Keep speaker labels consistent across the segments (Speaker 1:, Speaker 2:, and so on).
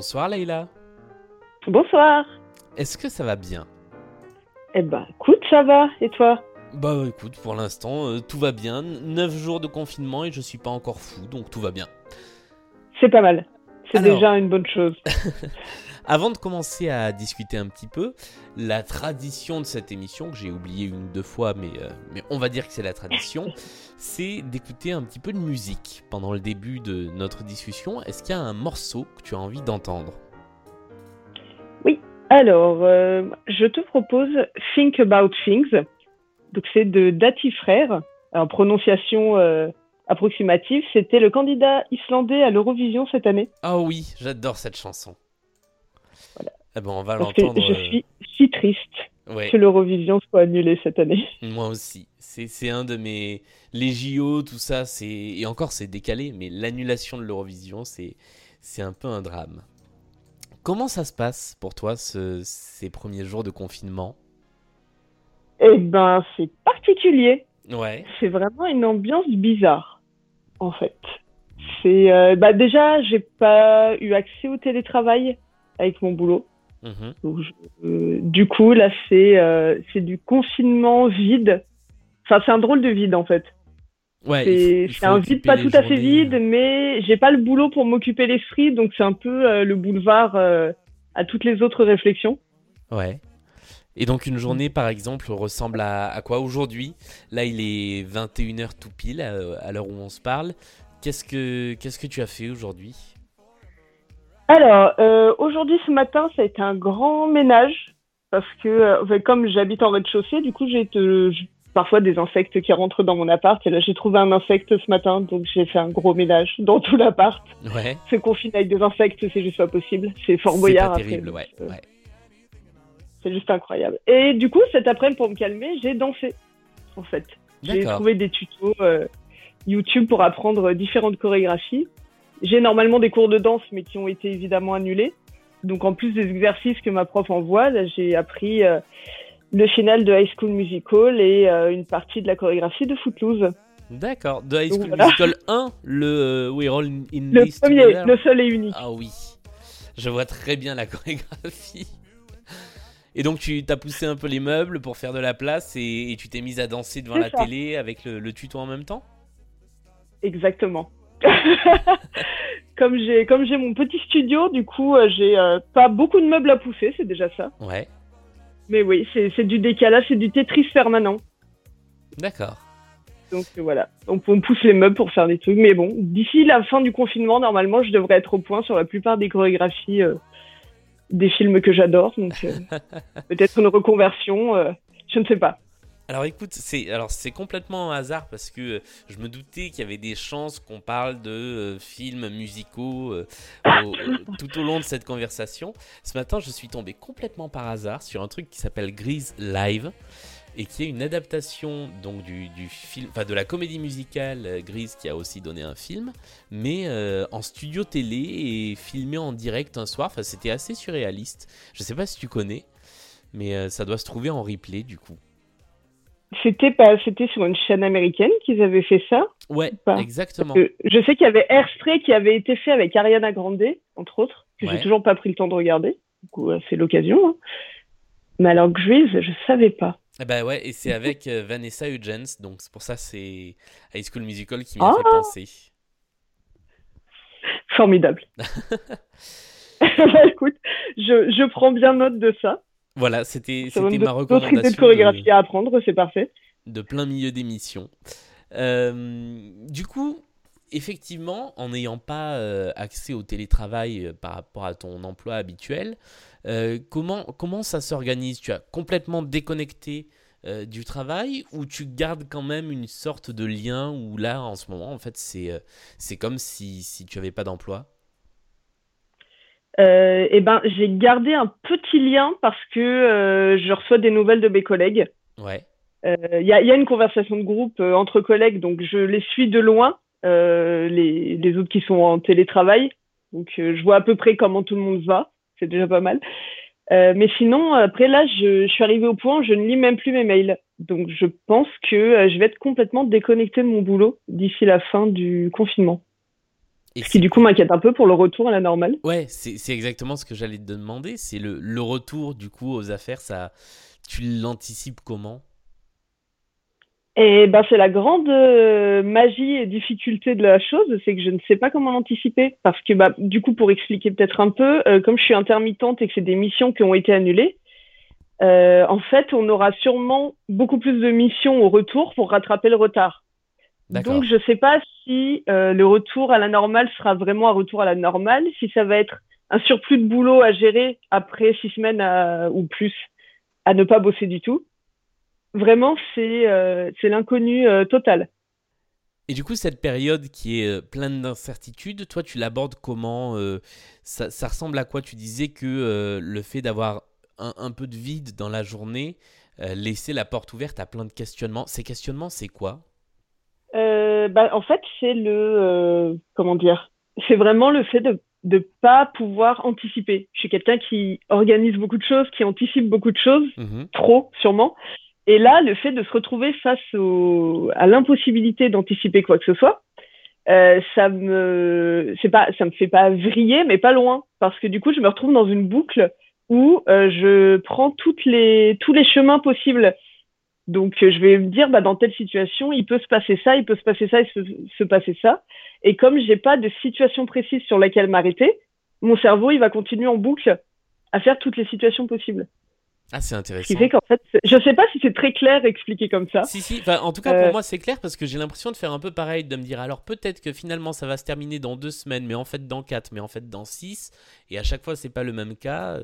Speaker 1: Bonsoir Leïla.
Speaker 2: Bonsoir.
Speaker 1: Est-ce que ça va bien?
Speaker 2: Eh ben, écoute, ça va. Et toi?
Speaker 1: Bah écoute, pour l'instant, euh, tout va bien. 9 jours de confinement et je suis pas encore fou, donc tout va bien.
Speaker 2: C'est pas mal. C'est
Speaker 1: Alors.
Speaker 2: déjà une bonne chose.
Speaker 1: Avant de commencer à discuter un petit peu, la tradition de cette émission, que j'ai oublié une ou deux fois, mais, euh, mais on va dire que c'est la tradition, c'est d'écouter un petit peu de musique pendant le début de notre discussion. Est-ce qu'il y a un morceau que tu as envie d'entendre?
Speaker 2: Alors, euh, je te propose Think About Things. Donc, c'est de Dati Frère. En prononciation euh, approximative, c'était le candidat islandais à l'Eurovision cette année.
Speaker 1: Ah oui, j'adore cette chanson.
Speaker 2: Voilà.
Speaker 1: Eh ben, on va l'entendre.
Speaker 2: je
Speaker 1: euh,
Speaker 2: suis si triste
Speaker 1: ouais.
Speaker 2: que l'Eurovision soit annulée cette année.
Speaker 1: Moi aussi. C'est un de mes. Les JO, tout ça, c'est. Et encore, c'est décalé, mais l'annulation de l'Eurovision, c'est c'est un peu un drame. Comment ça se passe pour toi, ce- ces premiers jours de confinement?
Speaker 2: Eh ben, c'est particulier.
Speaker 1: Ouais.
Speaker 2: C'est vraiment une ambiance bizarre, en fait. C'est euh, bah déjà, j'ai pas eu accès au télétravail avec mon boulot.
Speaker 1: Mhm.
Speaker 2: Donc, je- euh, du coup, là, c'est euh, c'est du confinement vide. Enfin, c'est un drôle de vide, en fait.
Speaker 1: Ouais,
Speaker 2: C'est un vide pas tout à fait vide, mais j'ai pas le boulot pour m'occuper l'esprit, donc c'est un peu euh, le boulevard euh, à toutes les autres réflexions.
Speaker 1: Ouais. Et donc, une journée, par exemple, ressemble à, à quoi aujourd'hui? Là, il est 21h tout pile, à, à l'heure où on se parle. Qu'est-ce que Qu'est-ce que tu as fait aujourd'hui?
Speaker 2: Alors, euh, aujourd'hui, ce matin, ça a été un grand ménage parce que, euh, enfin, comme j'habite en rez-de-chaussée, du coup, j'ai parfois des insectes qui rentrent dans mon appart. Et là, j'ai trouvé un insecte ce matin, donc j'ai fait un gros ménage dans tout l'appart.
Speaker 1: Ouais.
Speaker 2: Se confiner avec des insectes, c'est juste pas possible. C'est Fort
Speaker 1: C'est
Speaker 2: Boyard après,
Speaker 1: terrible, ouais.
Speaker 2: euh,
Speaker 1: ouais.
Speaker 2: C'est juste incroyable. Et du coup, cet après-midi, pour me calmer, j'ai dansé, en fait. J'ai trouvé des tutos euh, YouTube pour apprendre différentes chorégraphies. J'ai normalement des cours de danse, mais qui ont été évidemment annulés. Donc, en plus des exercices que ma prof envoie, là, j'ai appris euh, le final de High School Musical et euh, une partie de la chorégraphie de Footloose.
Speaker 1: D'accord. De High School
Speaker 2: voilà.
Speaker 1: Musical 1, le euh, We Roll in
Speaker 2: Le
Speaker 1: This
Speaker 2: premier,
Speaker 1: Together.
Speaker 2: le seul et unique.
Speaker 1: Ah oui. Je vois très bien la chorégraphie. Et donc tu t'as poussé un peu les meubles pour faire de la place et, et tu t'es mise à danser devant la
Speaker 2: ça.
Speaker 1: télé avec le, le tuto en même temps?
Speaker 2: Exactement. comme j'ai comme j'ai mon petit studio, du coup, euh, j'ai euh, pas beaucoup de meubles à pousser, c'est déjà ça.
Speaker 1: Ouais.
Speaker 2: Mais oui, c'est du décalage, c'est du Tetris permanent.
Speaker 1: D'accord.
Speaker 2: Donc euh, voilà, on, on pousse les meubles pour faire des trucs. Mais bon, d'ici la fin du confinement, normalement, je devrais être au point sur la plupart des chorégraphies euh, des films que j'adore. Donc euh, peut-être une reconversion, je ne sais pas.
Speaker 1: Alors écoute, c'est alors c'est complètement un hasard parce que euh, je me doutais qu'il y avait des chances qu'on parle de euh, films musicaux euh, tout au long de cette conversation. Ce matin, je suis tombé complètement par hasard sur un truc qui s'appelle Grease Live et qui est une adaptation donc du, film, enfin de la comédie musicale euh, Grease qui a aussi donné un film, mais en studio télé et filmé en direct un soir. Enfin, c'était assez surréaliste. Je sais pas si tu connais, mais ça doit se trouver en replay du coup.
Speaker 2: C'était pas, c'était sur une chaîne américaine qu'ils avaient fait ça.
Speaker 1: Ouais, exactement.
Speaker 2: Je sais qu'il y avait Airstray qui avait été fait avec Ariana Grande, entre autres, que
Speaker 1: Ouais.
Speaker 2: j'ai toujours pas pris le temps de regarder. Du coup, euh, c'est l'occasion. hein. Mais alors Grease, je savais pas.
Speaker 1: Ben ouais, et c'est avec euh, Vanessa Hudgens, donc c'est pour ça c'est High School Musical qui m'a
Speaker 2: Ah
Speaker 1: fait penser.
Speaker 2: Formidable. Bah, écoute, je, je prends bien note de ça.
Speaker 1: Voilà, c'était ma
Speaker 2: donner d'autres idées de
Speaker 1: recommandation
Speaker 2: chorégraphie
Speaker 1: de,
Speaker 2: à apprendre, c'est parfait.
Speaker 1: de plein milieu d'émission. Euh, du coup, effectivement, en n'ayant pas euh, accès au télétravail euh, par rapport à ton emploi habituel, comment, comment ça s'organise? Tu as complètement déconnecté du travail ou tu gardes quand même une sorte de lien où là, en ce moment, en fait, c'est c'est comme si, si tu n'avais pas d'emploi?
Speaker 2: Euh, eh ben, j'ai gardé un petit lien parce que euh, je reçois des nouvelles de mes collègues.
Speaker 1: Ouais.
Speaker 2: Il y a, y a une conversation de groupe euh, entre collègues, donc je les suis de loin, euh, les, les autres qui sont en télétravail. Donc euh, je vois à peu près comment tout le monde va, c'est déjà pas mal. Euh, mais sinon, après là, je, je suis arrivée au point où je ne lis même plus mes mails. Donc je pense que euh, je vais être complètement déconnectée de mon boulot d'ici la fin du confinement. Et ce qui du coup m'inquiète un peu pour le retour à la normale.
Speaker 1: Ouais, c'est exactement ce que j'allais te demander. C'est le, le, retour du coup aux affaires, ça, tu l'anticipes comment?
Speaker 2: Et ben, c'est la grande euh, magie et difficulté de la chose, c'est que je ne sais pas comment l'anticiper. Parce que, bah, du coup, pour expliquer peut-être un peu, euh, comme je suis intermittente et que c'est des missions qui ont été annulées, euh, en fait, on aura sûrement beaucoup plus de missions au retour pour rattraper le retard. Donc, je ne sais pas si le retour à la normale sera vraiment un retour à la normale, si ça va être un surplus de boulot à gérer après six semaines ou plus à ne pas bosser du tout vraiment, c'est euh, l'inconnu euh, total.
Speaker 1: Et du coup, cette période qui est euh, pleine d'incertitudes, toi, tu l'abordes comment ça, ça, ressemble à quoi? Tu disais que le fait d'avoir un, un, peu de vide dans la journée laissait la porte ouverte à plein de questionnements. Ces questionnements, c'est quoi?
Speaker 2: Bah, En fait, c'est le. comment dire C'est vraiment le fait de ne pas pouvoir anticiper. Je suis quelqu'un qui organise beaucoup de choses, qui anticipe beaucoup de choses, mmh trop sûrement. Et là, le fait de se retrouver face au, à l'impossibilité d'anticiper quoi que ce soit, euh, ça me, c'est pas, ça me fait pas vriller, mais pas loin, parce que du coup, je me retrouve dans une boucle où euh, je prends toutes les, tous les chemins possibles. Donc, je vais me dire, bah, dans telle situation, il peut se passer ça, il peut se passer ça et se, se passer ça. Et comme j'ai pas de situation précise sur laquelle m'arrêter, mon cerveau, il va continuer en boucle à faire toutes les situations possibles.
Speaker 1: Ah, c'est intéressant.
Speaker 2: Ce qui fait qu'en fait, je sais pas si c'est très clair expliqué comme ça.
Speaker 1: Si, si, en tout cas pour euh. moi c'est clair parce que j'ai l'impression de faire un peu pareil, de me dire alors peut-être que finalement ça va se terminer dans deux semaines, mais en fait dans quatre, mais en fait dans six, et à chaque fois c'est pas le même cas.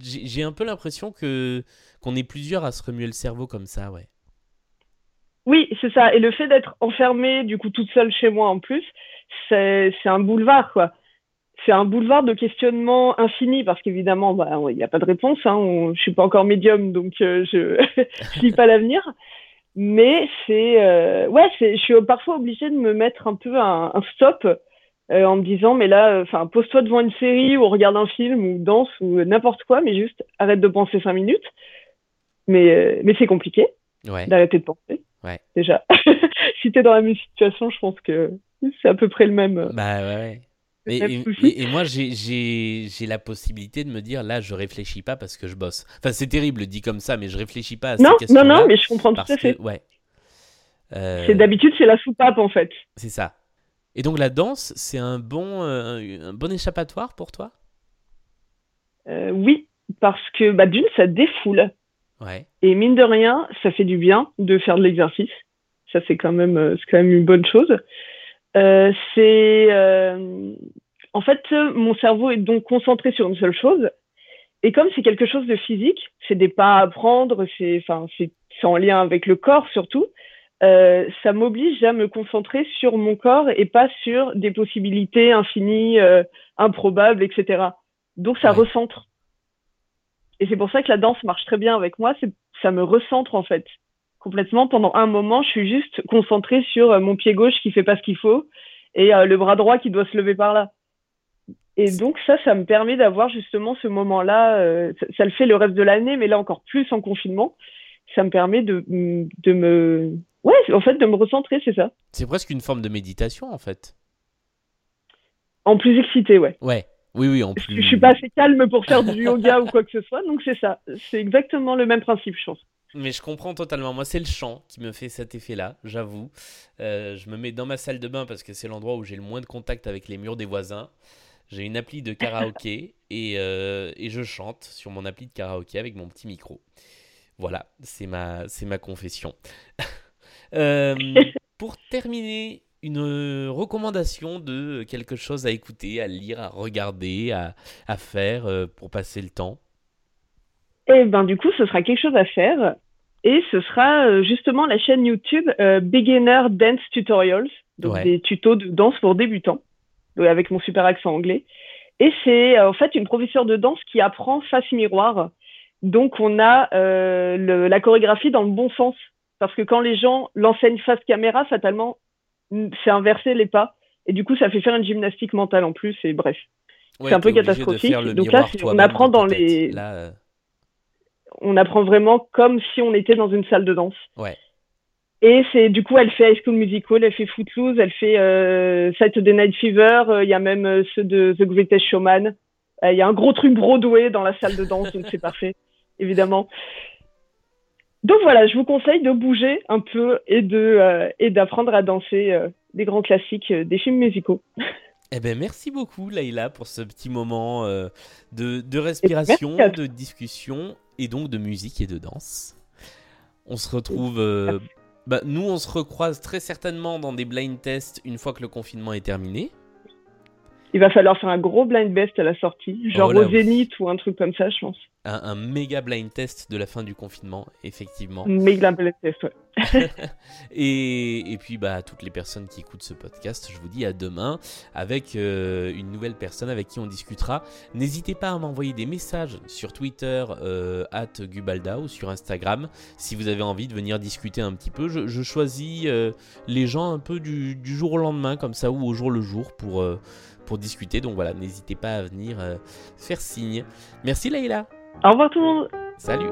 Speaker 1: J'ai un peu l'impression que qu'on est plusieurs à se remuer le cerveau comme ça, ouais.
Speaker 2: Oui, c'est ça. Et le fait d'être enfermée, du coup, toute seule chez moi en plus, c'est un boulevard, quoi c'est un boulevard de questionnement infini parce qu'évidemment, bah, il n'y a pas de réponse. Hein, je suis pas encore médium, donc euh, je ne lis pas l'avenir. Mais c'est, euh, ouais, je suis parfois obligée de me mettre un peu un, stop euh, en me disant, mais là, enfin, pose-toi devant une série ou regarde un film ou danse ou n'importe quoi, mais juste arrête de penser cinq minutes. Mais, mais c'est compliqué d'arrêter de penser.
Speaker 1: Ouais.
Speaker 2: Déjà, si tu es dans la même situation, je pense que c'est à peu près le même.
Speaker 1: Bah ouais. Et, moi, j'ai la possibilité de me dire, là, je réfléchis pas parce que je bosse. Enfin, c'est terrible dit comme ça, mais je réfléchis pas à
Speaker 2: non,
Speaker 1: ces.
Speaker 2: Non, non, mais je comprends tout à fait.
Speaker 1: ouais.
Speaker 2: Euh, d'habitude, c'est la soupape en fait.
Speaker 1: C'est ça. Et donc, la danse, c'est un bon, euh, un bon échappatoire pour toi?
Speaker 2: Euh, Oui, parce que bah, d'une, ça défoule.
Speaker 1: Ouais.
Speaker 2: Et mine de rien, ça fait du bien de faire de l'exercice. Ça, c'est quand, même, quand même une bonne chose. Euh, c'est euh, en fait mon cerveau est donc concentré sur une seule chose et comme c'est quelque chose de physique, c'est des pas à prendre, c'est enfin c'est en lien avec le corps surtout. Euh, ça m'oblige à me concentrer sur mon corps et pas sur des possibilités infinies, euh, improbables, etc. Donc ça recentre. Et c'est pour ça que la danse marche très bien avec moi, ça me recentre en fait complètement. Pendant un moment, je suis juste concentrée sur euh, mon pied gauche qui fait pas ce qu'il faut et le bras droit qui doit se lever par là. Et donc ça, ça me permet d'avoir justement ce moment-là. Euh, ça, le fait le reste de l'année, mais là encore plus en confinement. Ça me permet de, de me, ouais, en fait, de me recentrer, c'est ça.
Speaker 1: C'est presque une forme de méditation, en fait.
Speaker 2: En plus excité, ouais.
Speaker 1: Ouais. Oui, oui, en plus.
Speaker 2: Je suis pas assez calme pour faire du yoga ou quoi que ce soit, donc c'est ça. C'est exactement le même principe, je pense.
Speaker 1: Mais je comprends totalement. Moi, c'est le chant qui me fait cet effet-là, j'avoue. Euh, je me mets dans ma salle de bain parce que c'est l'endroit où j'ai le moins de contact avec les murs des voisins. J'ai une appli de karaoké et, euh, et, je chante sur mon appli de karaoké avec mon petit micro. Voilà, c'est ma, c'est ma confession. Euh, pour terminer, une recommandation de quelque chose à écouter, à lire, à regarder, à, à faire pour passer le temps
Speaker 2: et ben du coup, ce sera quelque chose à faire. Et ce sera euh, justement la chaîne YouTube euh, Beginner Dance Tutorials, donc des tutos de danse pour débutants, avec mon super accent anglais. Et c'est euh, en fait une professeure de danse qui apprend face miroir. Donc on a la chorégraphie dans le bon sens, parce que quand les gens l'enseignent face caméra, fatalement, c'est inverser les pas. Et du coup, ça fait faire une gymnastique mentale en plus. Et bref, c'est un peu catastrophique. Donc là, on apprend dans les on apprend vraiment comme si on était dans une salle de danse.
Speaker 1: Ouais.
Speaker 2: Et c'est du coup, elle fait High School Musical, elle fait Footloose, elle fait euh, Saturday Night Fever, euh, il y a même euh, ceux de The Greatest Showman. Il y a un gros truc Broadway dans la salle de danse, donc c'est parfait, évidemment. Donc voilà, je vous conseille de bouger un peu et de et d'apprendre à danser des grands classiques des films musicaux.
Speaker 1: Eh ben merci beaucoup Laïla pour ce petit moment de, de respiration, de discussion et donc de musique et de danse. On se retrouve bah, nous, on se recroise très certainement dans des blind tests une fois que le confinement est terminé.
Speaker 2: Il va falloir faire un gros blind test à la sortie, genre oh au Zénith ou un truc comme ça, je pense.
Speaker 1: Un, méga blind test de la fin du confinement, effectivement.
Speaker 2: Méga blind test, ouais.
Speaker 1: et, et, puis, bah, toutes les personnes qui écoutent ce podcast, je vous dis à demain avec euh, une nouvelle personne avec qui on discutera. N'hésitez pas à m'envoyer des messages sur Twitter, euh, at Gubalda ou sur Instagram, si vous avez envie de venir discuter un petit peu. Je, choisis euh, les gens un peu du, du, jour au lendemain, comme ça, ou au jour le jour pour pour discuter. Donc voilà, n'hésitez pas à venir faire signe. Merci Leïla.
Speaker 2: Au revoir tout le monde.
Speaker 1: Salut.